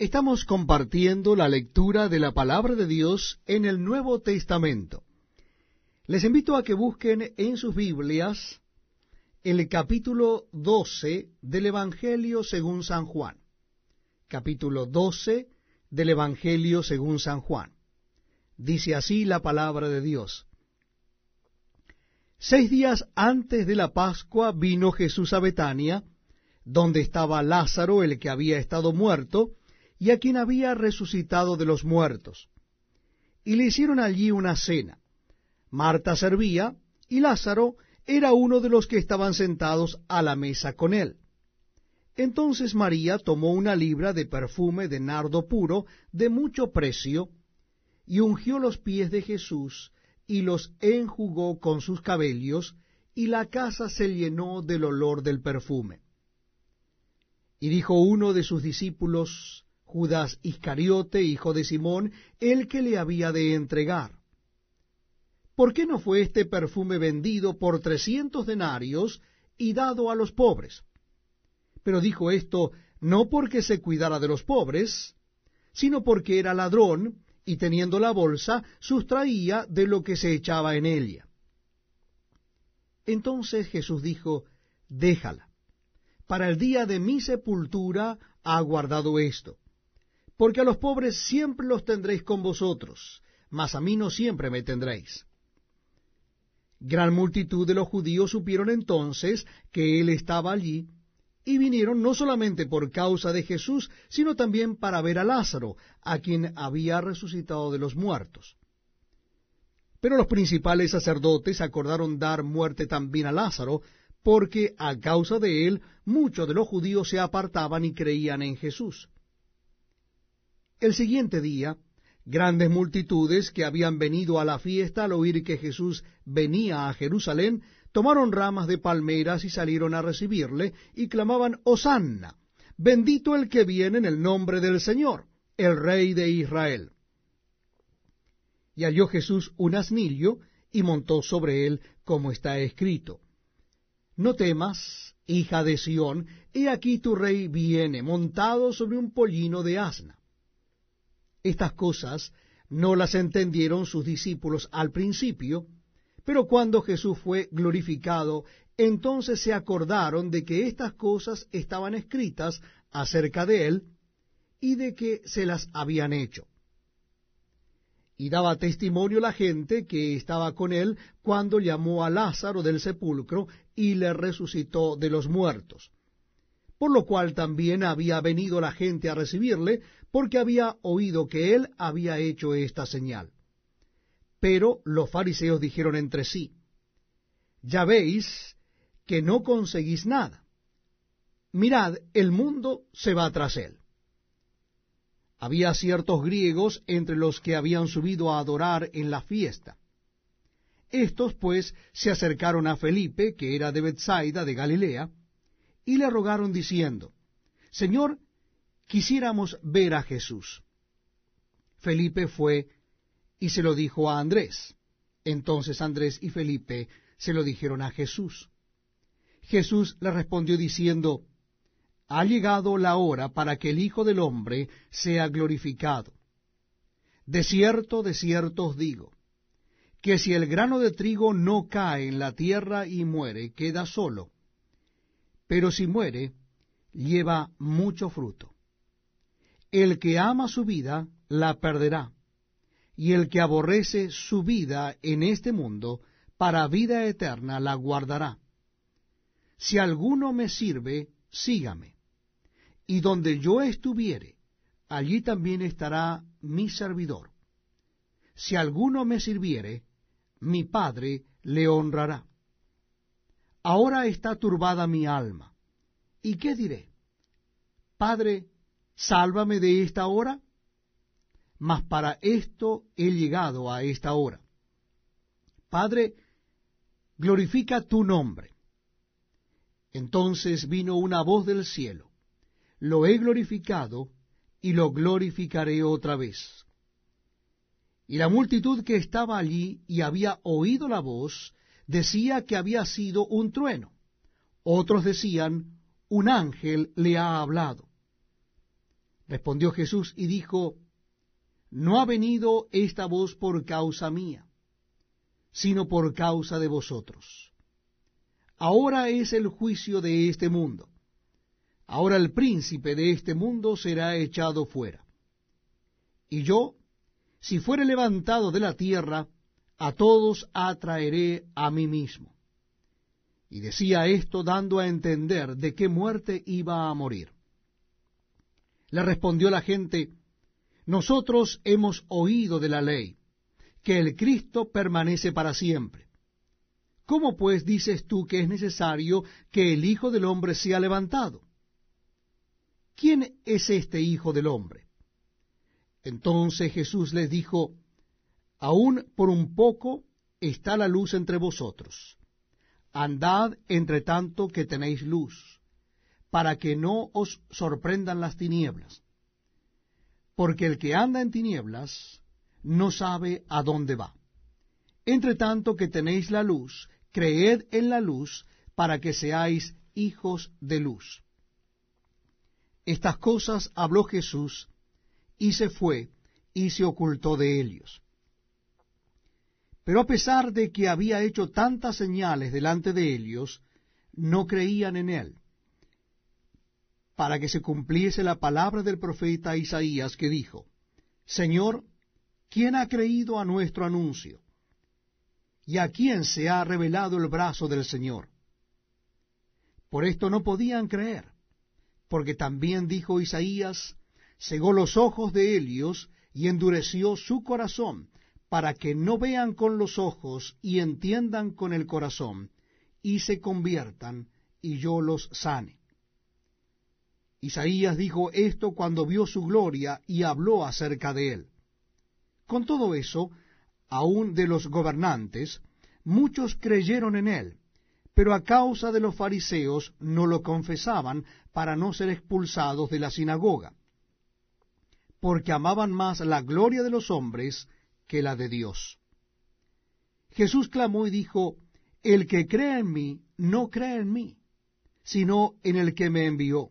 Estamos compartiendo la lectura de la palabra de Dios en el Nuevo Testamento. Les invito a que busquen en sus Biblias el capítulo 12 del Evangelio según San Juan. Capítulo 12 del Evangelio según San Juan. Dice así la palabra de Dios. Seis días antes de la Pascua vino Jesús a Betania, donde estaba Lázaro, el que había estado muerto, y a quien había resucitado de los muertos. Y le hicieron allí una cena. Marta servía, y Lázaro era uno de los que estaban sentados a la mesa con él. Entonces María tomó una libra de perfume de nardo puro de mucho precio, y ungió los pies de Jesús, y los enjugó con sus cabellos, y la casa se llenó del olor del perfume. Y dijo uno de sus discípulos, Judas Iscariote, hijo de Simón, el que le había de entregar. ¿Por qué no fue este perfume vendido por trescientos denarios y dado a los pobres? Pero dijo esto no porque se cuidara de los pobres, sino porque era ladrón y teniendo la bolsa sustraía de lo que se echaba en ella. Entonces Jesús dijo, déjala, para el día de mi sepultura ha guardado esto porque a los pobres siempre los tendréis con vosotros, mas a mí no siempre me tendréis. Gran multitud de los judíos supieron entonces que él estaba allí, y vinieron no solamente por causa de Jesús, sino también para ver a Lázaro, a quien había resucitado de los muertos. Pero los principales sacerdotes acordaron dar muerte también a Lázaro, porque a causa de él muchos de los judíos se apartaban y creían en Jesús. El siguiente día, grandes multitudes que habían venido a la fiesta al oír que Jesús venía a Jerusalén, tomaron ramas de palmeras y salieron a recibirle, y clamaban, Hosanna, bendito el que viene en el nombre del Señor, el Rey de Israel. Y halló Jesús un asnillo, y montó sobre él, como está escrito. No temas, hija de Sión, he aquí tu rey viene, montado sobre un pollino de asna. Estas cosas no las entendieron sus discípulos al principio, pero cuando Jesús fue glorificado, entonces se acordaron de que estas cosas estaban escritas acerca de él y de que se las habían hecho. Y daba testimonio la gente que estaba con él cuando llamó a Lázaro del sepulcro y le resucitó de los muertos. Por lo cual también había venido la gente a recibirle, porque había oído que él había hecho esta señal. Pero los fariseos dijeron entre sí, ya veis que no conseguís nada. Mirad, el mundo se va tras él. Había ciertos griegos entre los que habían subido a adorar en la fiesta. Estos, pues, se acercaron a Felipe, que era de Bethsaida, de Galilea, y le rogaron diciendo, Señor, quisiéramos ver a Jesús. Felipe fue y se lo dijo a Andrés. Entonces Andrés y Felipe se lo dijeron a Jesús. Jesús le respondió diciendo, Ha llegado la hora para que el Hijo del Hombre sea glorificado. De cierto, de cierto os digo, que si el grano de trigo no cae en la tierra y muere, queda solo, pero si muere, lleva mucho fruto. El que ama su vida, la perderá, y el que aborrece su vida en este mundo, para vida eterna la guardará. Si alguno me sirve, sígame, y donde yo estuviere, allí también estará mi servidor. Si alguno me sirviere, mi Padre le honrará. Ahora está turbada mi alma. ¿Y qué diré? Padre, sálvame de esta hora, mas para esto he llegado a esta hora. Padre, glorifica tu nombre. Entonces vino una voz del cielo, lo he glorificado y lo glorificaré otra vez. Y la multitud que estaba allí y había oído la voz, decía que había sido un trueno. Otros decían, un ángel le ha hablado. Respondió Jesús y dijo, No ha venido esta voz por causa mía, sino por causa de vosotros. Ahora es el juicio de este mundo. Ahora el príncipe de este mundo será echado fuera. Y yo, si fuere levantado de la tierra, a todos atraeré a mí mismo. Y decía esto dando a entender de qué muerte iba a morir. Le respondió la gente, Nosotros hemos oído de la ley, que el Cristo permanece para siempre. ¿Cómo pues dices tú que es necesario que el Hijo del Hombre sea levantado? ¿Quién es este Hijo del Hombre? Entonces Jesús les dijo, Aún por un poco está la luz entre vosotros. Andad entre tanto que tenéis luz, para que no os sorprendan las tinieblas. Porque el que anda en tinieblas no sabe a dónde va. Entre tanto que tenéis la luz, creed en la luz, para que seáis hijos de luz. Estas cosas habló Jesús, y se fue, y se ocultó de ellos. Pero a pesar de que había hecho tantas señales delante de ellos, no creían en él, para que se cumpliese la palabra del profeta Isaías que dijo, Señor, ¿quién ha creído a nuestro anuncio? ¿Y a quién se ha revelado el brazo del Señor? Por esto no podían creer, porque también dijo Isaías, cegó los ojos de ellos y endureció su corazón, para que no vean con los ojos y entiendan con el corazón, y se conviertan, y yo los sane. Isaías dijo esto cuando vio su gloria y habló acerca de él. Con todo eso, aun de los gobernantes, muchos creyeron en él, pero a causa de los fariseos no lo confesaban para no ser expulsados de la sinagoga, porque amaban más la gloria de los hombres que la de Dios. Jesús clamó y dijo, El que cree en mí, no cree en mí, sino en el que me envió.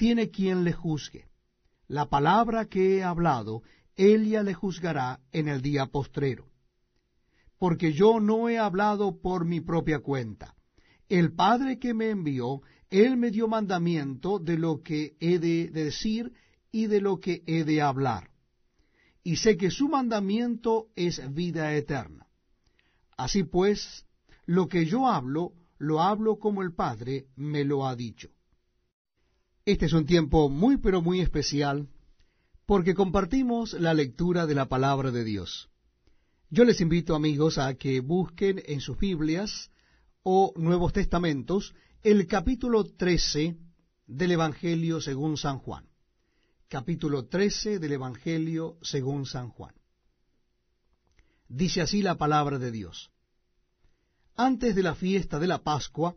tiene quien le juzgue. La palabra que he hablado, ella le juzgará en el día postrero. Porque yo no he hablado por mi propia cuenta. El Padre que me envió, Él me dio mandamiento de lo que he de decir y de lo que he de hablar y sé que su mandamiento es vida eterna. Así pues, lo que yo hablo, lo hablo como el Padre me lo ha dicho. Este es un tiempo muy pero muy especial porque compartimos la lectura de la palabra de Dios. Yo les invito amigos a que busquen en sus Biblias o Nuevos Testamentos el capítulo 13 del Evangelio según San Juan capítulo 13 del Evangelio según San Juan. Dice así la palabra de Dios. Antes de la fiesta de la Pascua,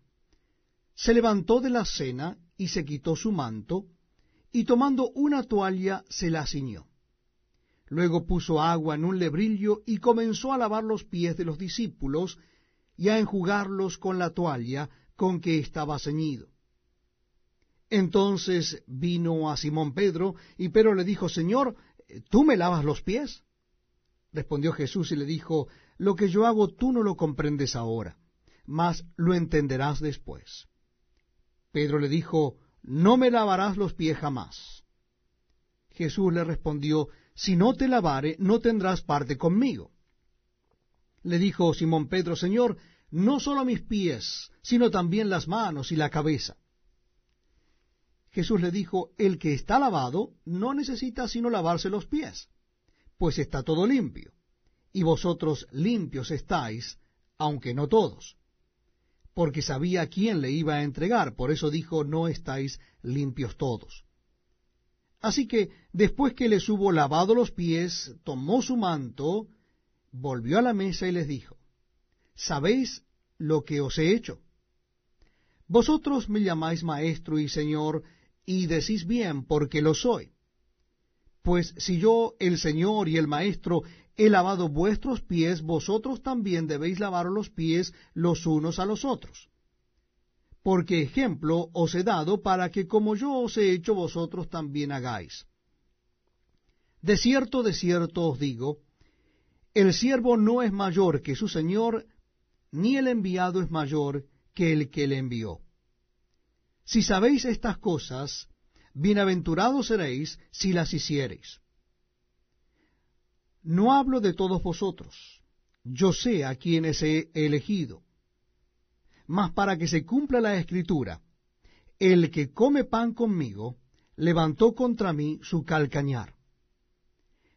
se levantó de la cena y se quitó su manto, y tomando una toalla se la ciñó. Luego puso agua en un lebrillo y comenzó a lavar los pies de los discípulos y a enjugarlos con la toalla con que estaba ceñido. Entonces vino a Simón Pedro, y Pedro le dijo, Señor, ¿tú me lavas los pies? Respondió Jesús y le dijo, Lo que yo hago tú no lo comprendes ahora, mas lo entenderás después. Pedro le dijo, No me lavarás los pies jamás. Jesús le respondió, Si no te lavare, no tendrás parte conmigo. Le dijo Simón Pedro, Señor, no solo mis pies, sino también las manos y la cabeza. Jesús le dijo, El que está lavado no necesita sino lavarse los pies, pues está todo limpio, y vosotros limpios estáis, aunque no todos. Porque sabía quién le iba a entregar, por eso dijo, no estáis limpios todos. Así que después que les hubo lavado los pies, tomó su manto, volvió a la mesa y les dijo, ¿sabéis lo que os he hecho? Vosotros me llamáis maestro y señor, y decís bien, porque lo soy. Pues si yo, el Señor y el Maestro, he lavado vuestros pies, vosotros también debéis lavar los pies los unos a los otros. Porque ejemplo os he dado para que como yo os he hecho, vosotros también hagáis. De cierto, de cierto os digo, el siervo no es mayor que su Señor, ni el enviado es mayor que el que le envió. Si sabéis estas cosas, bienaventurados seréis si las hiciereis. No hablo de todos vosotros, yo sé a quienes he elegido, mas para que se cumpla la escritura, el que come pan conmigo, levantó contra mí su calcañar.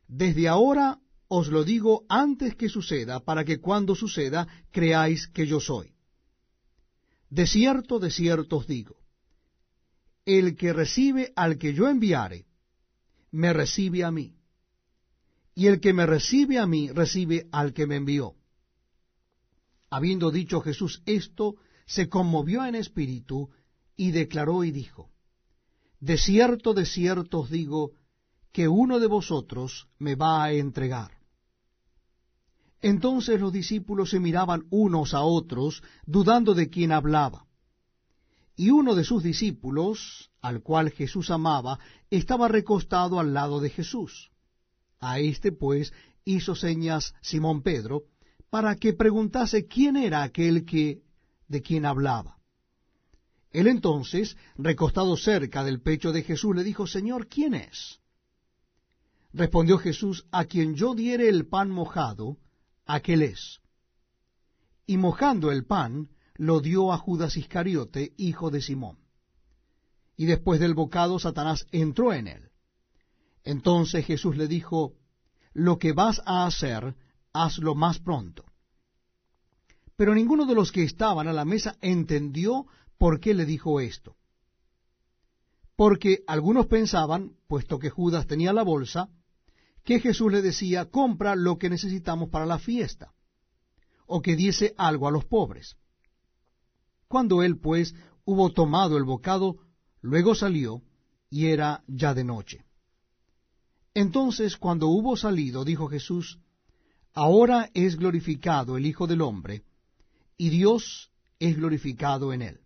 Desde ahora os lo digo antes que suceda, para que cuando suceda creáis que yo soy. De cierto, de cierto os digo, el que recibe al que yo enviare, me recibe a mí. Y el que me recibe a mí, recibe al que me envió. Habiendo dicho Jesús esto, se conmovió en espíritu y declaró y dijo, De cierto, de cierto os digo, que uno de vosotros me va a entregar. Entonces los discípulos se miraban unos a otros, dudando de quién hablaba. Y uno de sus discípulos, al cual Jesús amaba, estaba recostado al lado de Jesús. A éste, pues, hizo señas Simón Pedro, para que preguntase quién era aquel que de quien hablaba. Él entonces, recostado cerca del pecho de Jesús, le dijo, Señor, ¿quién es? Respondió Jesús, a quien yo diere el pan mojado, aquel es. Y mojando el pan, lo dio a Judas Iscariote, hijo de Simón. Y después del bocado Satanás entró en él. Entonces Jesús le dijo, Lo que vas a hacer, hazlo más pronto. Pero ninguno de los que estaban a la mesa entendió por qué le dijo esto. Porque algunos pensaban, puesto que Judas tenía la bolsa, que Jesús le decía, compra lo que necesitamos para la fiesta, o que diese algo a los pobres. Cuando él, pues, hubo tomado el bocado, luego salió, y era ya de noche. Entonces, cuando hubo salido, dijo Jesús, Ahora es glorificado el Hijo del Hombre, y Dios es glorificado en él.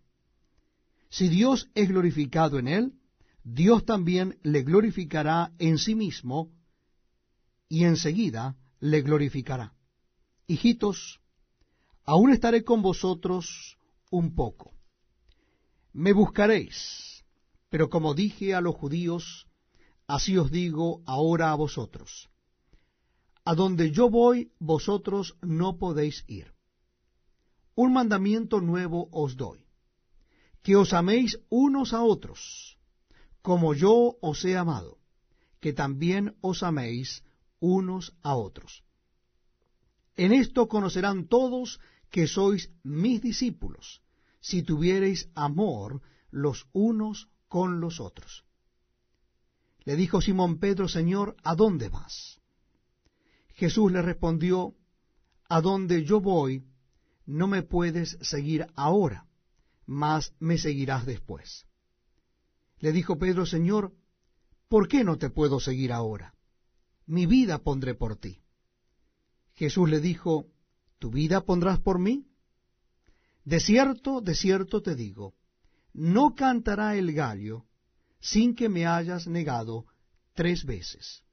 Si Dios es glorificado en él, Dios también le glorificará en sí mismo, y enseguida le glorificará. Hijitos, aún estaré con vosotros un poco. Me buscaréis, pero como dije a los judíos, así os digo ahora a vosotros. A donde yo voy, vosotros no podéis ir. Un mandamiento nuevo os doy, que os améis unos a otros, como yo os he amado, que también os améis unos a otros. En esto conocerán todos que sois mis discípulos, si tuviereis amor los unos con los otros. Le dijo Simón Pedro, Señor, ¿a dónde vas? Jesús le respondió, A donde yo voy, no me puedes seguir ahora, mas me seguirás después. Le dijo Pedro, Señor, ¿por qué no te puedo seguir ahora? Mi vida pondré por ti. Jesús le dijo, ¿tu vida pondrás por mí? De cierto, de cierto te digo, no cantará el gallo sin que me hayas negado tres veces.